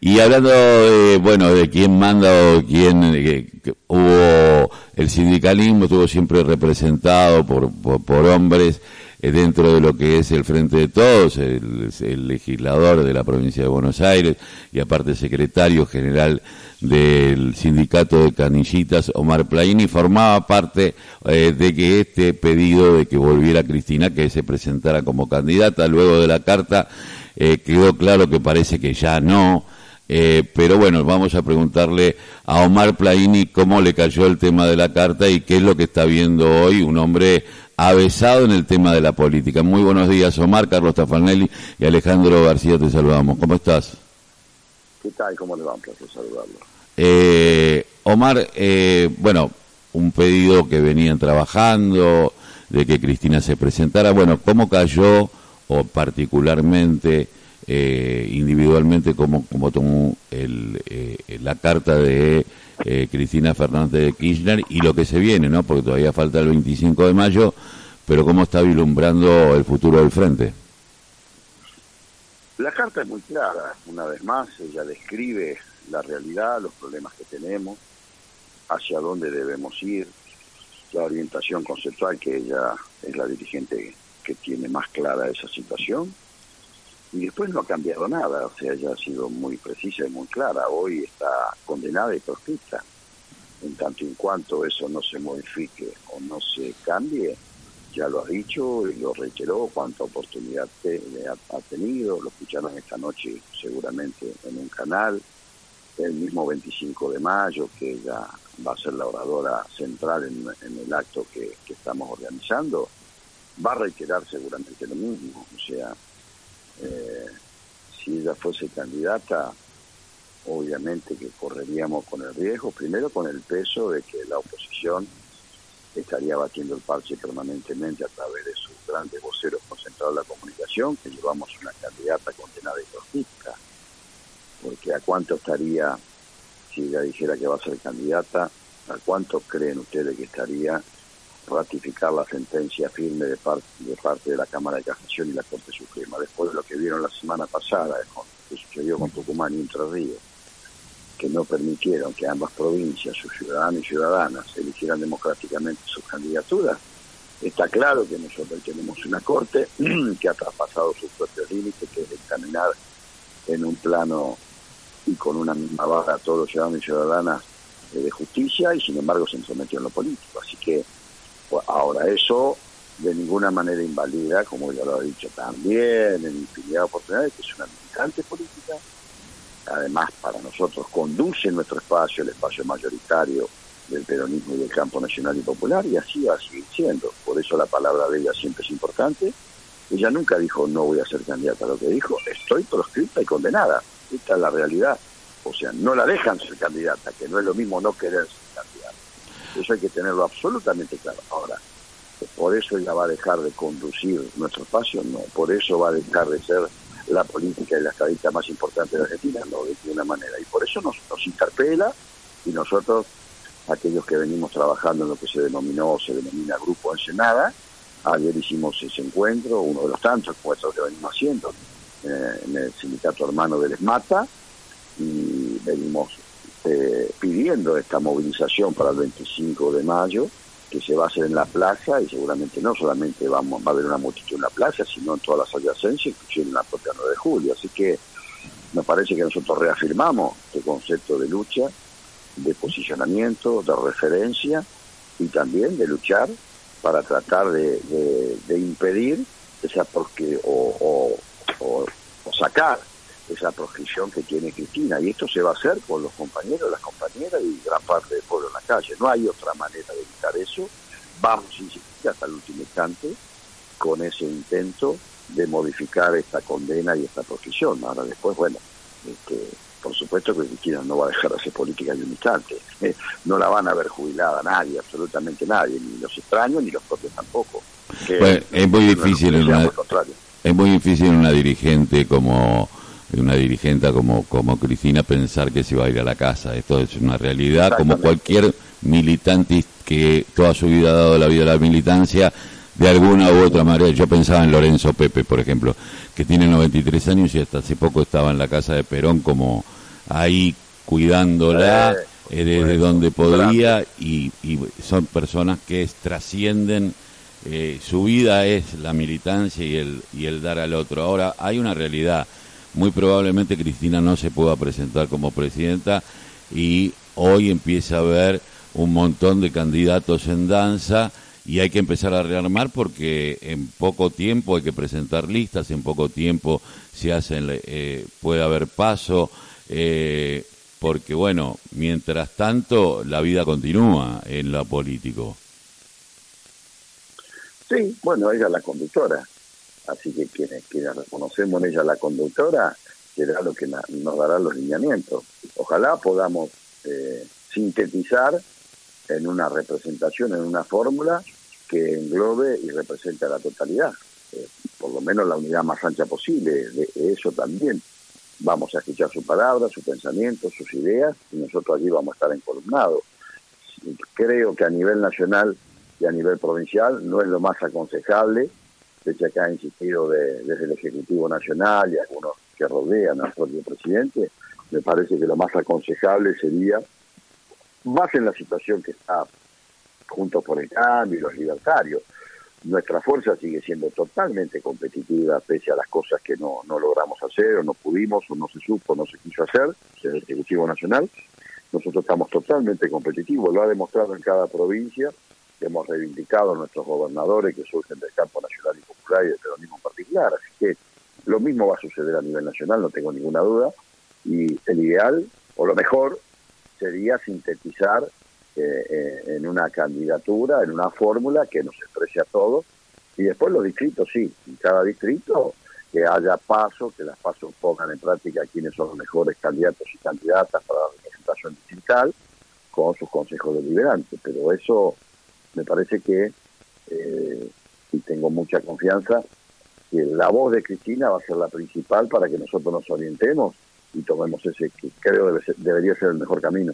Y hablando, de, bueno, de quién manda o quién eh, hubo el sindicalismo estuvo siempre representado por, por, hombres eh, dentro de lo que es el Frente de Todos, el, legislador de la provincia de Buenos Aires y aparte secretario general del sindicato de canillitas, Omar Plaini, formaba parte eh, de que este pedido de que volviera Cristina, que se presentara como candidata, luego de la carta quedó claro que parece que ya no, eh, pero bueno, vamos a preguntarle a Omar Plaini cómo le cayó el tema de la carta y qué es lo que está viendo hoy un hombre avesado en el tema de la política. Muy buenos días, Omar, Carlos Tafanelli y Alejandro García, te saludamos. ¿Cómo estás? ¿Qué tal? ¿Cómo le va? Un placer saludarlo. Eh, Omar, eh, bueno, un pedido que venían trabajando, de que Cristina se presentara. Bueno, ¿cómo cayó o particularmente eh, individualmente como, como tomó el, eh, la carta de eh, Cristina Fernández de Kirchner y lo que se viene, ¿no? Porque todavía falta el 25 de mayo, pero cómo está vislumbrando el futuro del frente. La carta es muy clara, una vez más, ella describe la realidad, los problemas que tenemos, hacia dónde debemos ir, la orientación conceptual que ella es la dirigente que tiene más clara esa situación y después no ha cambiado nada, o sea, ella ha sido muy precisa y muy clara. Hoy está condenada y proscrita. En tanto en cuanto eso no se modifique o no se cambie, ya lo ha dicho y lo reiteró, cuánta oportunidad ha, tenido, lo escucharon esta noche seguramente en un canal, el mismo 25 de mayo, que ella va a ser la oradora central en, el acto que, que estamos organizando, va a reiterar seguramente lo mismo, o sea, eh, si ella fuese candidata, obviamente que correríamos con el riesgo, primero con el peso de que la oposición estaría batiendo el parche permanentemente a través de sus grandes voceros concentrados en la comunicación, que llevamos una candidata condenada y logística, porque a cuánto estaría, si ella dijera que va a ser candidata, a cuánto creen ustedes que estaría ratificar la sentencia firme de, parte de la Cámara de Casación y la Corte Suprema, después de lo que vieron la semana pasada, que sucedió con Tucumán y Entre Ríos, que no permitieron que ambas provincias, sus ciudadanos y ciudadanas, eligieran democráticamente sus candidaturas, está claro que nosotros tenemos una Corte que ha traspasado sus propios límites, que es examinar en un plano y con una misma vara a todos los ciudadanos y ciudadanas eh, de justicia y sin embargo se sometió en lo político. Así que ahora, eso de ninguna manera invalida, como ya lo ha dicho también en infinidad de oportunidades, que es una militante política, además para nosotros conduce nuestro espacio, el espacio mayoritario del peronismo y del campo nacional y popular, y así va a seguir siendo. Por eso la palabra de ella siempre es importante. Ella nunca dijo no voy a ser candidata, lo que dijo estoy proscripta y condenada. Esta es la realidad. O sea, no la dejan ser candidata, que no es lo mismo no querer. Eso hay que tenerlo absolutamente claro. Ahora, por eso ella va a dejar de conducir nuestro espacio, no, por eso va a dejar de ser la política y la estadista más importante de Argentina, no de ninguna manera. Y por eso nos, interpela y nosotros, aquellos que venimos trabajando en lo que se denominó, se denomina Grupo Ensenada, ayer hicimos ese encuentro, uno de los tantos encuentros que venimos haciendo eh, en el sindicato hermano del ESMATA, y venimos eh, pidiendo esta movilización para el 25 de mayo, que se va a hacer en la plaza y seguramente no solamente vamos, va a haber una multitud en la plaza, sino en todas las adyacencias, inclusive en la propia 9 de julio. Así que me parece que nosotros reafirmamos este concepto de lucha, de posicionamiento, de referencia y también de luchar para tratar de, impedir esa porque o, o sacar esa proscripción que tiene Cristina. Y esto se va a hacer con los compañeros, las compañeras y gran parte del pueblo en la calle. No hay otra manera de evitar eso. Vamos a insistir hasta el último instante con ese intento de modificar esta condena y esta proscripción. Ahora después, bueno, este, por supuesto que Cristina no va a dejar de hacer política en un instante. no la van a ver jubilada nadie, absolutamente nadie, ni los extraños ni los propios tampoco. es muy difícil una, es muy difícil una dirigente como una dirigente como, como Cristina pensar que se va a ir a la casa. Esto es una realidad, como cualquier militante que toda su vida ha dado la vida a la militancia, de alguna u otra manera. Yo pensaba en Lorenzo Pepe, por ejemplo, que tiene 93 años y hasta hace poco estaba en la casa de Perón como ahí cuidándola eh, desde donde podría y, son personas que trascienden, eh, su vida es la militancia y el, y el dar al otro. Ahora, hay una realidad, muy probablemente Cristina no se pueda presentar como presidenta y hoy empieza a haber un montón de candidatos en danza y hay que empezar a rearmar porque en poco tiempo hay que presentar listas, en poco tiempo se hacen, eh, puede haber paso, eh, porque bueno, mientras tanto la vida continúa en lo político. Sí, bueno, ella la conductora, así que quienes, quienes reconocemos en ella la conductora, será lo que nos dará los lineamientos. Ojalá podamos eh, sintetizar en una representación, en una fórmula que englobe y represente a la totalidad, eh, por lo menos la unidad más ancha posible. De eso también vamos a escuchar su palabra, su pensamiento, sus ideas, y nosotros allí vamos a estar encolumnados. Creo que a nivel nacional y a nivel provincial no es lo más aconsejable, hecho acá ha insistido desde el Ejecutivo Nacional y algunos que rodean al propio presidente, me parece que lo más aconsejable sería, más en la situación que está Juntos por el Cambio y los libertarios, nuestra fuerza sigue siendo totalmente competitiva pese a las cosas que no, no logramos hacer o no pudimos o no se supo, no se quiso hacer, el Ejecutivo Nacional. Nosotros estamos totalmente competitivos, lo ha demostrado en cada provincia, hemos reivindicado nuestros gobernadores que surgen del campo nacional y popular y del peronismo en particular, así que lo mismo va a suceder a nivel nacional, no tengo ninguna duda, y el ideal, o lo mejor, sería sintetizar eh, eh, en una candidatura, en una fórmula que nos exprese a todos. Y después los distritos, sí, en cada distrito que haya pasos, que las pasos pongan en práctica quiénes son los mejores candidatos y candidatas para la representación distrital con sus consejos deliberantes. Pero eso me parece que, eh, y tengo mucha confianza, que la voz de Cristina va a ser la principal para que nosotros nos orientemos y tomemos ese que creo debería ser el mejor camino.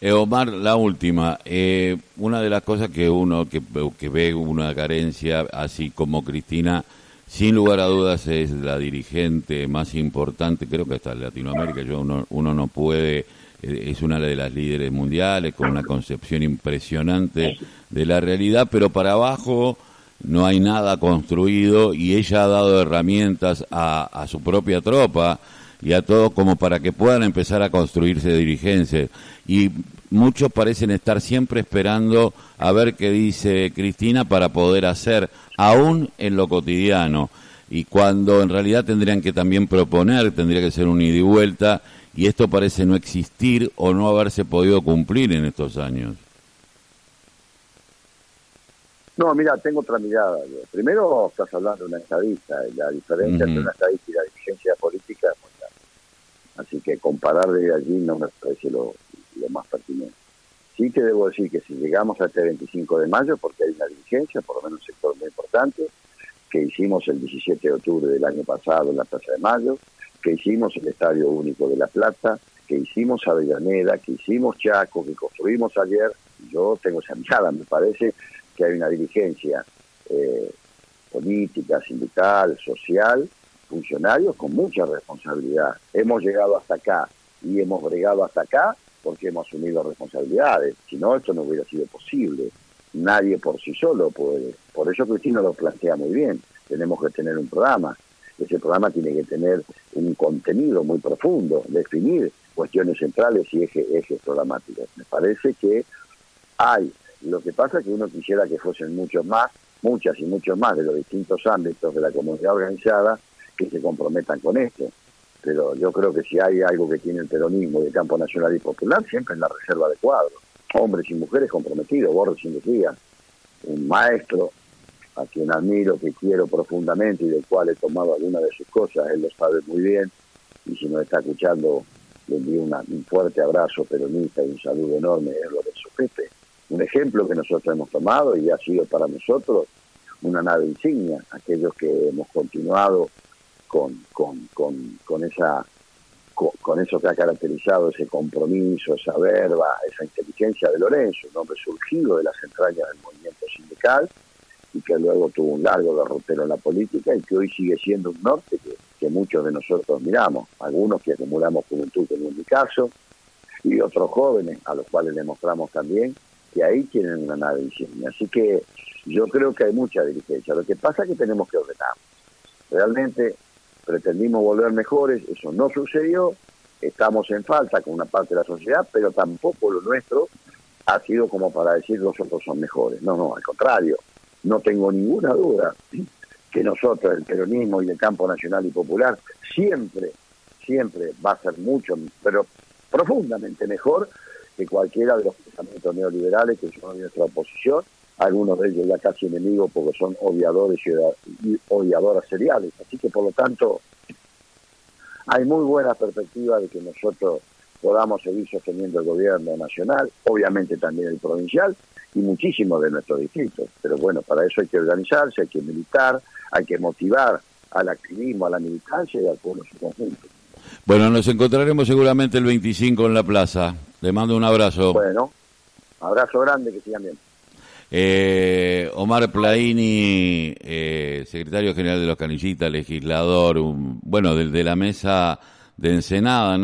Eh, Omar, la última. Eh, una de las cosas que uno que, que, ve una carencia, así como Cristina, sin lugar a dudas es la dirigente más importante, creo que hasta en Latinoamérica. Yo uno, uno no puede, es una de las líderes mundiales con una concepción impresionante de la realidad, pero para abajo no hay nada construido y ella ha dado herramientas a, a su propia tropa y a todos como para que puedan empezar a construirse dirigencias. Y muchos parecen estar siempre esperando a ver qué dice Cristina para poder hacer, aún en lo cotidiano. Y cuando en realidad tendrían que también proponer, tendría que ser un ida y vuelta, y esto parece no existir o no haberse podido cumplir en estos años. No, mira, tengo otra mirada. Primero estás hablando de una estadista, y la diferencia entre una estadista y la dirigencia política es muy Así que comparar de allí no me parece lo, más pertinente. Sí que debo decir que si llegamos a este 25 de mayo, porque hay una diligencia, por lo menos un sector muy importante, que hicimos el 17 de octubre del año pasado en la Plaza de Mayo, que hicimos el Estadio Único de La Plata, que hicimos Avellaneda, que hicimos Chaco, que construimos ayer, yo tengo esa mirada, me parece que hay una dirigencia eh, política, sindical, social, funcionarios con mucha responsabilidad. Hemos llegado hasta acá y hemos bregado hasta acá porque hemos asumido responsabilidades. Si no, esto no hubiera sido posible. Nadie por sí solo puede. Por eso Cristina lo plantea muy bien. Tenemos que tener un programa. Ese programa tiene que tener un contenido muy profundo, definir cuestiones centrales y ejes, ejes programáticos. Me parece que hay. Lo que pasa es que uno quisiera que fuesen muchos más, muchas y muchos más de los distintos ámbitos de la comunidad organizada que se comprometan con esto. Pero yo creo que si hay algo que tiene el peronismo y el campo nacional y popular, siempre en la reserva de cuadros. Hombres y mujeres comprometidos, Borges sin un maestro a quien admiro, que quiero profundamente y del cual he tomado alguna de sus cosas, él lo sabe muy bien, y si nos está escuchando, le envío un fuerte abrazo peronista y un saludo enorme, es Lorenzo Pepe. Un ejemplo que nosotros hemos tomado y ha sido para nosotros una nave insignia, aquellos que hemos continuado con, con, con, eso que ha caracterizado ese compromiso, esa verba, esa inteligencia de Lorenzo, un hombre surgido de las entrañas del movimiento sindical, y que luego tuvo un largo derrotero en la política y que hoy sigue siendo un norte que, muchos de nosotros miramos, algunos que acumulamos juventud, como en mi caso, y otros jóvenes a los cuales demostramos también que ahí tienen una nave insignia. Así que yo creo que hay mucha dirigencia. Lo que pasa es que tenemos que ordenar. Realmente pretendimos volver mejores, eso no sucedió, estamos en falta con una parte de la sociedad, pero tampoco lo nuestro ha sido como para decir los otros son mejores. No, no, al contrario, no tengo ninguna duda que nosotros, el peronismo y el campo nacional y popular, siempre, siempre va a ser mucho, pero profundamente mejor que cualquiera de los pensamientos neoliberales que son nuestra oposición, algunos de ellos ya casi enemigos porque son odiadores y odiadoras seriales. Así que, por lo tanto, hay muy buena perspectiva de que nosotros podamos seguir sosteniendo el gobierno nacional, obviamente también el provincial y muchísimos de nuestros distritos. Pero bueno, para eso hay que organizarse, hay que militar, hay que motivar al activismo, a la militancia y al pueblo en su conjunto. Bueno, nos encontraremos seguramente el 25 en la plaza. Le mando un abrazo. Bueno, abrazo grande, que sigan bien. Eh, Omar Plaini, eh, secretario general de los Canillitas, legislador, un, bueno, del de la mesa de Ensenada, ¿no?